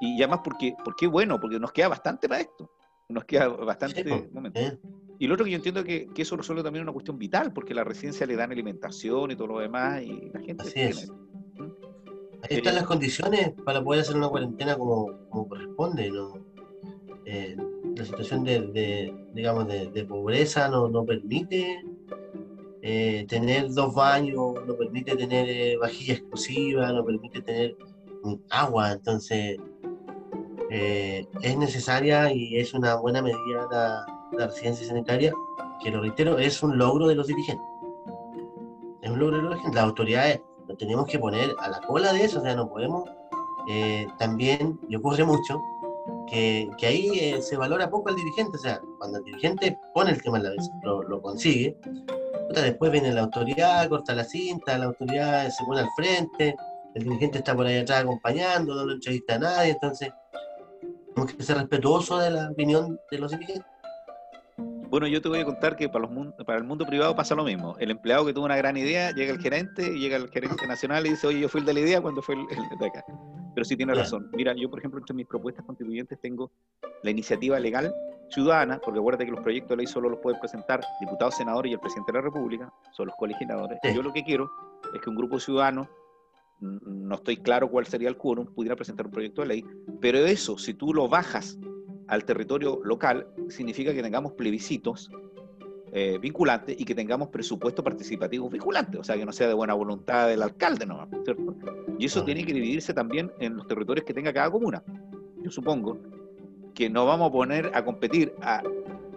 Y además, porque, porque bueno, porque nos queda bastante para esto. Nos queda bastante momento. Y lo otro que yo entiendo que, que eso resuelve también una cuestión vital, porque la residencia le dan alimentación y todo lo demás, y la gente Así es. Ahí están eh, las condiciones para poder hacer una cuarentena como, como corresponde. ¿no? Eh, la situación de, digamos, de, pobreza no, no permite eh, tener dos baños, no permite tener eh, vajilla exclusiva, no permite tener agua, entonces eh, es necesaria y es una buena medida la, la, residencia sanitaria, que lo reitero, es un logro de los dirigentes. Es un logro de los dirigentes. Las autoridades nos tenemos que poner a la cola de eso, o sea, no podemos también, y ocurre mucho, que, ahí eh, se valora poco al dirigente, o sea, cuando el dirigente pone el tema en la mesa, lo, consigue, después viene la autoridad, corta la cinta, la autoridad se pone al frente, el dirigente está por ahí atrás acompañando, no lo entrevista a nadie, entonces tenemos que ser respetuoso de la opinión de los dirigentes. Bueno, yo te voy a contar que para, los, para el mundo privado pasa lo mismo. El empleado que tuvo una gran idea, llega el gerente, llega el gerente nacional y dice, oye, yo fui el de la idea cuando fue el, el de acá. Pero sí tiene razón. Mira, yo, por ejemplo, entre mis propuestas constituyentes tengo la iniciativa legal ciudadana, porque acuérdate que los proyectos de ley solo los pueden presentar diputados, senadores y el presidente de la República, son los colegisladores. Yo lo que quiero es que un grupo ciudadano, no estoy claro cuál sería el quórum, pudiera presentar un proyecto de ley, pero eso, si tú lo bajas al territorio local, significa que tengamos plebiscitos eh, vinculante y que tengamos presupuesto participativo vinculante, o sea, que no sea de buena voluntad del alcalde, ¿no? ¿cierto? Y eso tiene que dividirse también en los territorios que tenga cada comuna. Yo supongo que no vamos a poner a competir a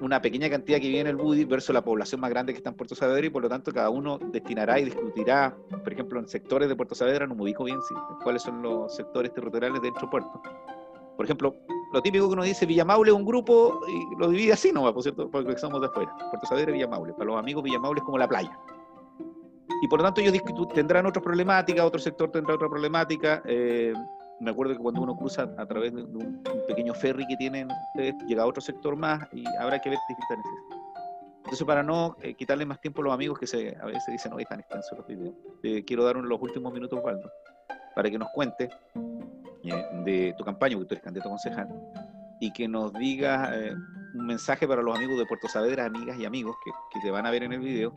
una pequeña cantidad que vive en el Budi versus la población más grande que está en Puerto Saavedra y por lo tanto cada uno destinará y discutirá, por ejemplo, en sectores de Puerto Saavedra, no me ubico bien cuáles son los sectores territoriales dentro de Puerto. Por ejemplo, lo típico que uno dice, Villamaule es un grupo y lo divide así nomás, por cierto, porque somos de afuera. Puerto Saavedra y Villamaule. Para los amigos, Villamaule es como la playa. Y por lo tanto ellos tendrán otra problemática, otro sector tendrá otra problemática. Eh, me acuerdo que cuando uno cruza a través de un, pequeño ferry que tienen llega a otro sector más y habrá que ver distintas necesidades. Entonces, para no eh, quitarle más tiempo a los amigos que se, a veces dicen, no, están extensos los videos, eh, quiero dar los últimos minutos, Waldo, para que nos cuente de tu campaña, porque tú eres candidato concejal, y que nos digas eh, un mensaje para los amigos de Puerto Saavedra, amigas y amigos que, que, te van a ver en el video,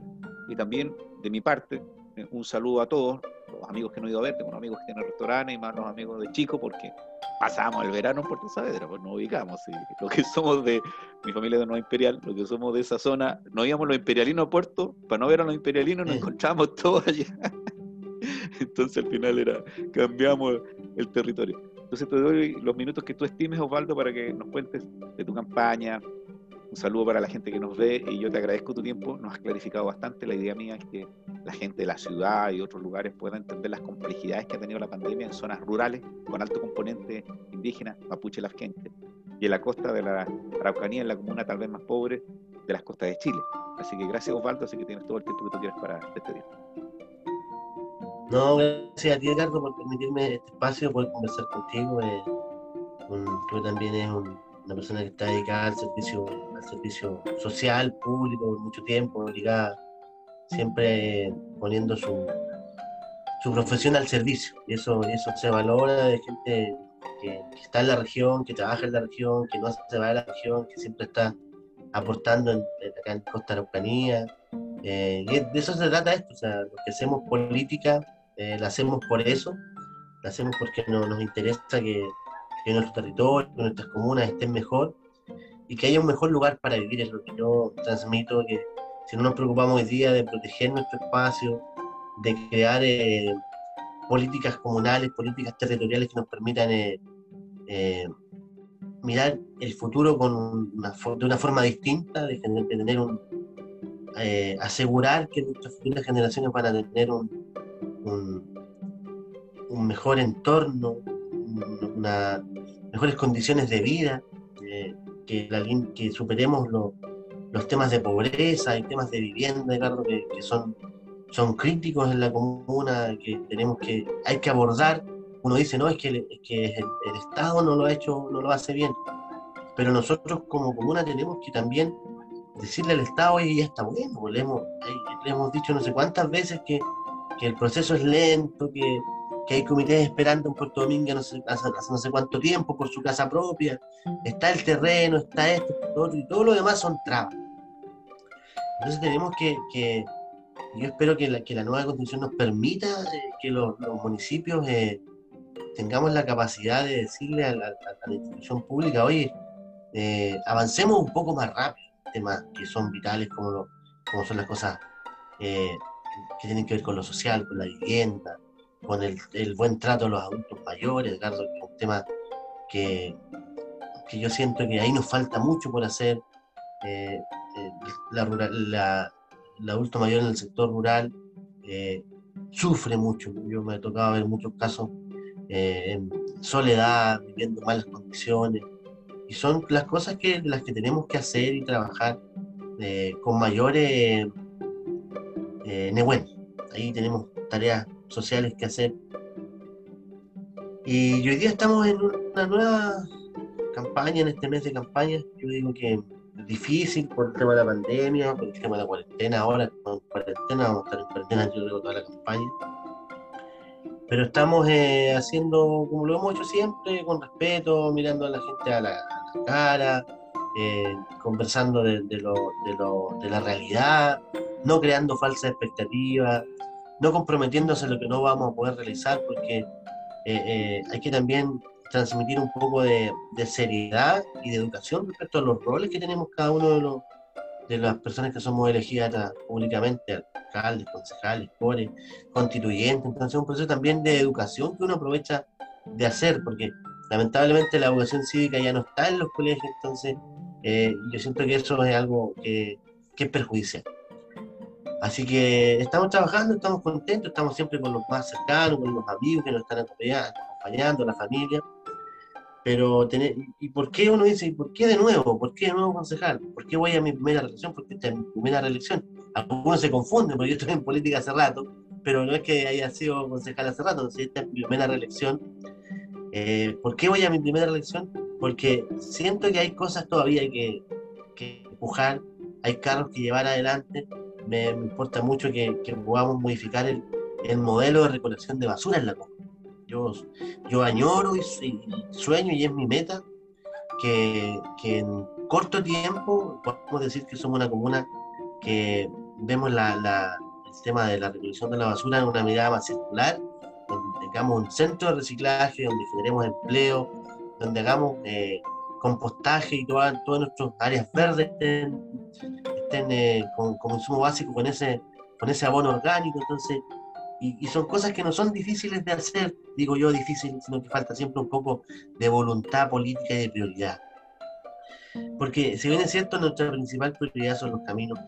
y también de mi parte, eh, un saludo a todos, los amigos que no he ido a ver, tengo unos amigos que tienen restaurantes y más los amigos de Chico, porque pasamos el verano en Puerto Saavedra, pues nos ubicamos, y lo que somos de mi familia de Nueva Imperial, lo que somos de esa zona, no íbamos los imperialinos a Puerto, para no ver a los imperialinos nos encontramos todos allá. Entonces al final era, cambiamos el territorio. Entonces te doy los minutos que tú estimes, Osvaldo, para que nos cuentes de tu campaña. Un saludo para la gente que nos ve y yo te agradezco tu tiempo. Nos has clarificado bastante. La idea mía es que la gente de la ciudad y otros lugares pueda entender las complejidades que ha tenido la pandemia en zonas rurales con alto componente indígena, mapuche lasquense, y en la costa de la Araucanía, en la comuna tal vez más pobre de las costas de Chile. Así que gracias Osvaldo, así que tienes todo el tiempo que tú quieras para despedir. No, gracias a ti, Ricardo, por permitirme este espacio, poder conversar contigo. Eh, tú también eres una persona que está dedicada al servicio, al servicio social, público, mucho tiempo, ligada, siempre poniendo su, su profesión al servicio. Y eso, eso se valora de gente que, está en la región, que trabaja en la región, que no se va de la región, que siempre está aportando en, acá en Costa Araucanía. Eh, y de eso se trata esto, o sea, lo que hacemos política eh, la hacemos por eso, la hacemos porque no, nos interesa que, nuestro territorio, que nuestras comunas estén mejor y que haya un mejor lugar para vivir, es lo que yo transmito, que si no nos preocupamos hoy día de proteger nuestro espacio, de crear eh, políticas comunales, políticas territoriales que nos permitan eh, mirar el futuro con de una forma distinta, de, tener un, asegurar que nuestras futuras generaciones van a tener un, un, mejor entorno, mejores condiciones de vida, que, que superemos los temas de pobreza y temas de vivienda, que, que, son, son críticos en la comuna, que tenemos que, hay que abordar. Uno dice, no, es que, el, que el, Estado no lo ha hecho, no lo hace bien. Pero nosotros como comuna tenemos que también decirle al Estado, oye, ya está bueno, le hemos, le hemos dicho no sé cuántas veces que que el proceso es lento, que, que hay comités esperando en Puerto Domingo no hace, no sé cuánto tiempo por su casa propia, está el terreno, está esto, y todo lo demás son trabas. Entonces tenemos que, yo espero que la, que la nueva constitución nos permita eh, que los, municipios eh, tengamos la capacidad de decirle a la, institución pública, oye, eh, avancemos un poco más rápido, temas que son vitales como, como son las cosas que tienen que ver con lo social, con la vivienda, con el, buen trato a los adultos mayores, que es un tema que, que, yo siento que ahí nos falta mucho por hacer. Eh, eh, la, el adulto mayor en el sector rural eh, sufre mucho. Yo me he tocado ver muchos casos en soledad, viviendo malas condiciones. Y son las cosas que, las que tenemos que hacer y trabajar con mayores eh, Ahí tenemos tareas sociales que hacer. Y hoy día estamos en una nueva campaña, en este mes de campaña. Yo digo que es difícil por el tema de la pandemia, por el tema de la cuarentena. Ahora, con cuarentena, vamos a estar en cuarentena, yo creo, toda la campaña. Pero estamos eh, haciendo como lo hemos hecho siempre, con respeto, mirando a la gente a la, cara, eh, conversando de, lo, de, la realidad, no creando falsas expectativas, no comprometiéndose a lo que no vamos a poder realizar, porque eh, eh, hay que también transmitir un poco de, seriedad y de educación respecto a los roles que tenemos cada uno de, los, de las personas que somos elegidas públicamente, alcaldes, concejales, core, constituyentes. Entonces, es un proceso también de educación que uno aprovecha de hacer, porque lamentablemente la educación cívica ya no está en los colegios, entonces eh, yo siento que eso es algo que, que es perjudicial. Así que estamos trabajando, estamos contentos, estamos siempre con los más cercanos, con los amigos que nos están acompañando, la familia. Pero, tener, ¿y por qué uno dice, ¿y por qué de nuevo? ¿Por qué de nuevo concejal? ¿Por qué voy a mi primera reelección? Porque esta es mi primera reelección. Algunos se confunden, porque yo estoy en política hace rato, pero no es que haya sido concejal hace rato, si esta es mi primera reelección. Eh, ¿Por qué voy a mi primera reelección? Porque siento que hay cosas todavía que, empujar, hay carros que llevar adelante, me, importa mucho que, podamos modificar el, modelo de recolección de basura en la comuna. Yo, yo añoro y, sueño y es mi meta que, en corto tiempo podemos decir que somos una comuna que vemos la, el tema de la recolección de la basura en una mirada más circular, tengamos un centro de reciclaje, donde generemos empleo, donde hagamos eh, compostaje y todas nuestras áreas verdes estén, estén eh, con, como básico con ese, con ese abono orgánico. Entonces, Y, son cosas que no son difíciles de hacer, digo yo difíciles, sino que falta siempre un poco de voluntad política y de prioridad. Porque si bien es cierto, nuestra principal prioridad son los caminos,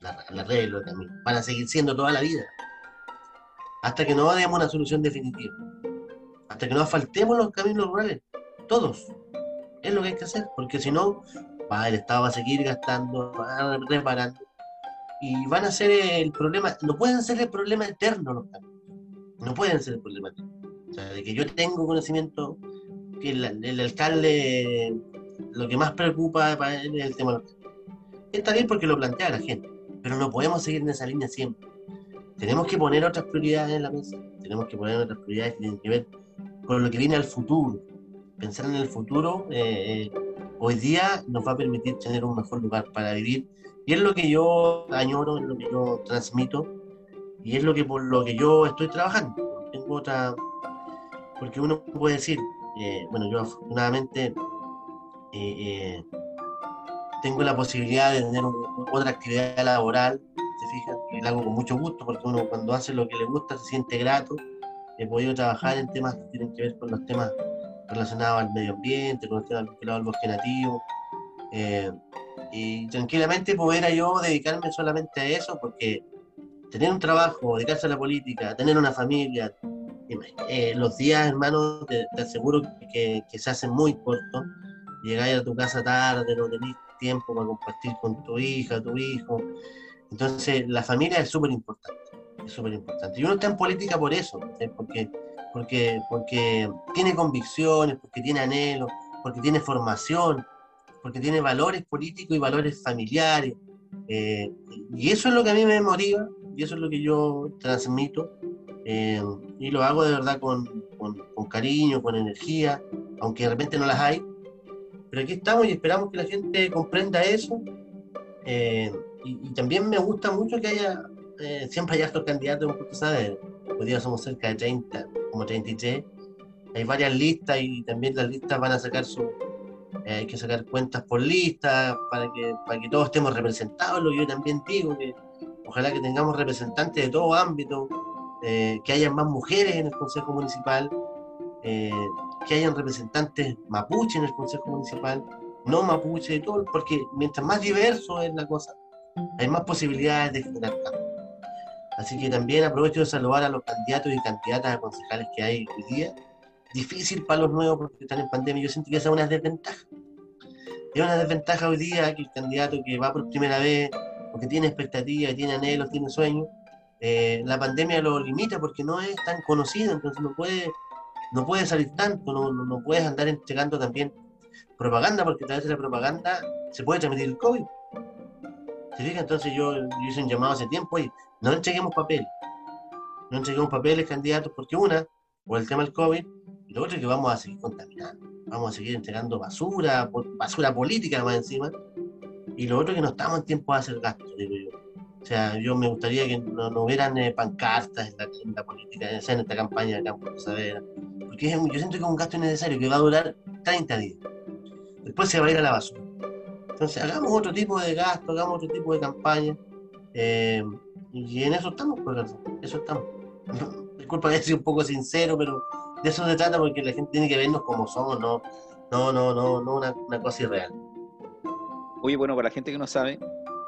la, la red los caminos, van a seguir siendo toda la vida. Hasta que no demos una solución definitiva. Hasta que no asfaltemos los caminos rurales. Todos. Es lo que hay que hacer. Porque si no, va, el Estado va a seguir gastando, va reparando y van a ser el problema, no pueden ser el problema eterno los cambios, no pueden ser el problema eterno. O sea, de que yo tengo conocimiento que el, alcalde lo que más preocupa para él es el tema de los cambios. Está bien porque lo plantea la gente, pero no podemos seguir en esa línea siempre. Tenemos que poner otras prioridades en la mesa, tenemos que poner otras prioridades que tienen que ver con lo que viene al futuro. Pensar en el futuro eh, eh, hoy día nos va a permitir tener un mejor lugar para vivir y es lo que yo añoro, es lo que yo transmito y es lo que por lo que yo estoy trabajando. Tengo otra, porque uno puede decir, eh, bueno, yo afortunadamente tengo la posibilidad de tener otra actividad laboral, que la hago con mucho gusto, porque uno cuando hace lo que le gusta se siente grato. He podido trabajar en temas que tienen que ver con los temas relacionados al medio ambiente, con los temas vinculados al bosque nativo y tranquilamente pudiera yo dedicarme solamente a eso, porque tener un trabajo, dedicarse a la política, tener una familia, eh, los días, hermano, te, aseguro que, se hacen muy cortos. Llegáis a tu casa tarde, no tenéis tiempo para compartir con tu hija, tu hijo. Entonces, la familia es súper importante, es súper importante. Y uno está en política por eso, porque, porque, porque tiene convicciones, porque tiene anhelos, porque tiene formación, porque tiene valores políticos y valores familiares. Eh, y eso es lo que a mí me motiva y eso es lo que yo transmito. Eh, y lo hago de verdad con, con, cariño, con energía, aunque de repente no las hay. Pero aquí estamos y esperamos que la gente comprenda eso. Eh, y, también me gusta mucho que haya, siempre haya estos candidatos, porque sabes, hoy día somos cerca de 30, como 33. Hay varias listas y también las listas van a sacar su, eh, hay que sacar cuentas por lista para que, para que todos estemos representados. Lo que yo también digo, que ojalá que tengamos representantes de todo ámbito, eh, que haya más mujeres en el Consejo Municipal, eh, que hayan representantes mapuche en el Consejo Municipal, no mapuche, todo, porque mientras más diverso es la cosa, hay más posibilidades de generar cambio. Así que también aprovecho de saludar a los candidatos y candidatas a concejales que hay hoy día difícil para los nuevos porque están en pandemia. Yo siento que esa es una desventaja. Es una desventaja hoy día que el candidato que va por primera vez, porque tiene expectativas, tiene anhelos, tiene sueños, eh, la pandemia lo limita porque no es tan conocido, entonces no puede, no puede salir tanto, no, no, puedes andar entregando también propaganda, porque a través de la propaganda se puede transmitir el COVID. ¿Se fija? Entonces yo, hice un llamado hace tiempo y no entreguemos papeles. No entreguemos papeles, candidatos, porque una, por el tema del COVID, lo otro es que vamos a seguir contaminando, vamos a seguir entregando basura, basura política más encima. Y lo otro es que no estamos en tiempo de hacer gastos, digo yo. O sea, yo me gustaría que no, hubieran eh, pancartas en la, en política, en esta campaña de Campo de Savera. Porque yo siento que es un gasto innecesario que va a durar 30 días. Después se va a ir a la basura. Entonces, hagamos otro tipo de gasto, hagamos otro tipo de campaña. Eh, y en eso estamos, pues, eso estamos. Disculpa que sea un poco sincero, pero de eso se trata porque la gente tiene que vernos como somos, no, no, no, no, no una cosa irreal. Oye, bueno, para la gente que no sabe,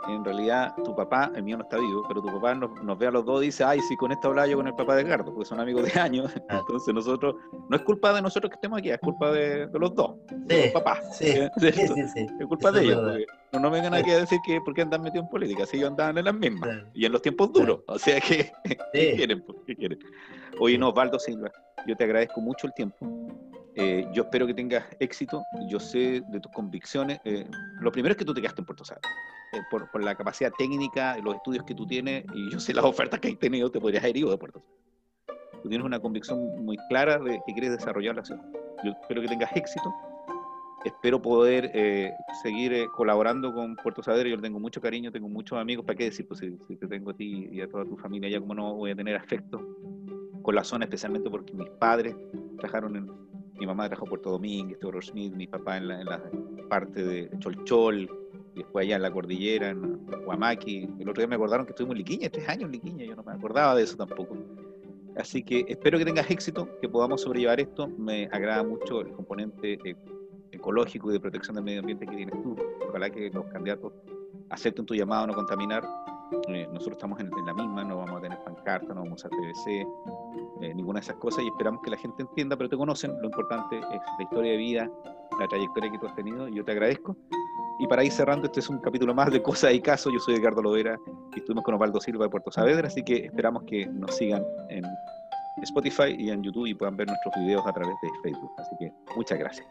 en realidad tu papá, el mío no está vivo, pero tu papá nos, ve a los dos y dice, ay, sí, con esto hablaba yo con el papá de Edgardo, porque son amigos de años. Entonces nosotros, no es culpa de nosotros que estemos aquí, es culpa de, los dos, de los papás. Sí, sí, sí, Es culpa de ellos. No, no vengan aquí a decir que por qué andan metidos en política, si ellos andaban en las mismas. Y en los tiempos duros. O sea que, ¿qué quieren? ¿Qué quieren? Oye, no, Osvaldo Silva, yo te agradezco mucho el tiempo. Eh, yo espero que tengas éxito. Yo sé de tus convicciones. Eh, lo primero es que tú te quedaste en Puerto Sal. Eh, por, por, la capacidad técnica, los estudios que tú tienes, y yo sé las ofertas que has tenido, te podrías haber ido de Puerto. Tú tienes una convicción muy clara de que quieres desarrollar la ciudad. Yo espero que tengas éxito. Espero poder seguir colaborando con Puerto Saavedra. Yo le tengo mucho cariño, tengo muchos amigos. ¿Para qué decir? Pues si, si, te tengo a ti y a toda tu familia, ya como no voy a tener afecto con la zona, especialmente porque mis padres trabajaron en, mi mamá trabajó en Puerto Domínguez, Toro Smith, mi papá en la, parte de Cholchol, después allá en la cordillera, en Huamaki. El otro día me acordaron que estuvimos en Liquiña, tres años en Liquiña, yo no me acordaba de eso tampoco. Así que espero que tengas éxito, que podamos sobrellevar esto. Me agrada mucho el componente eh, ecológico y de protección del medio ambiente que tienes tú. Ojalá que los candidatos acepten tu llamado a no contaminar. Eh, nosotros estamos en, la misma, no vamos a tener pancarta, no vamos a hacer PVC, eh, ninguna de esas cosas y esperamos que la gente entienda, pero te conocen. Lo importante es la historia de vida, la trayectoria que tú has tenido y yo te agradezco. Y para ir cerrando, este es un capítulo más de Cosas y Casos. Yo soy Edgardo Lovera y estuvimos con Osvaldo Silva de Puerto Saavedra, así que esperamos que nos sigan en Spotify y en YouTube y puedan ver nuestros videos a través de Facebook. Así que muchas gracias.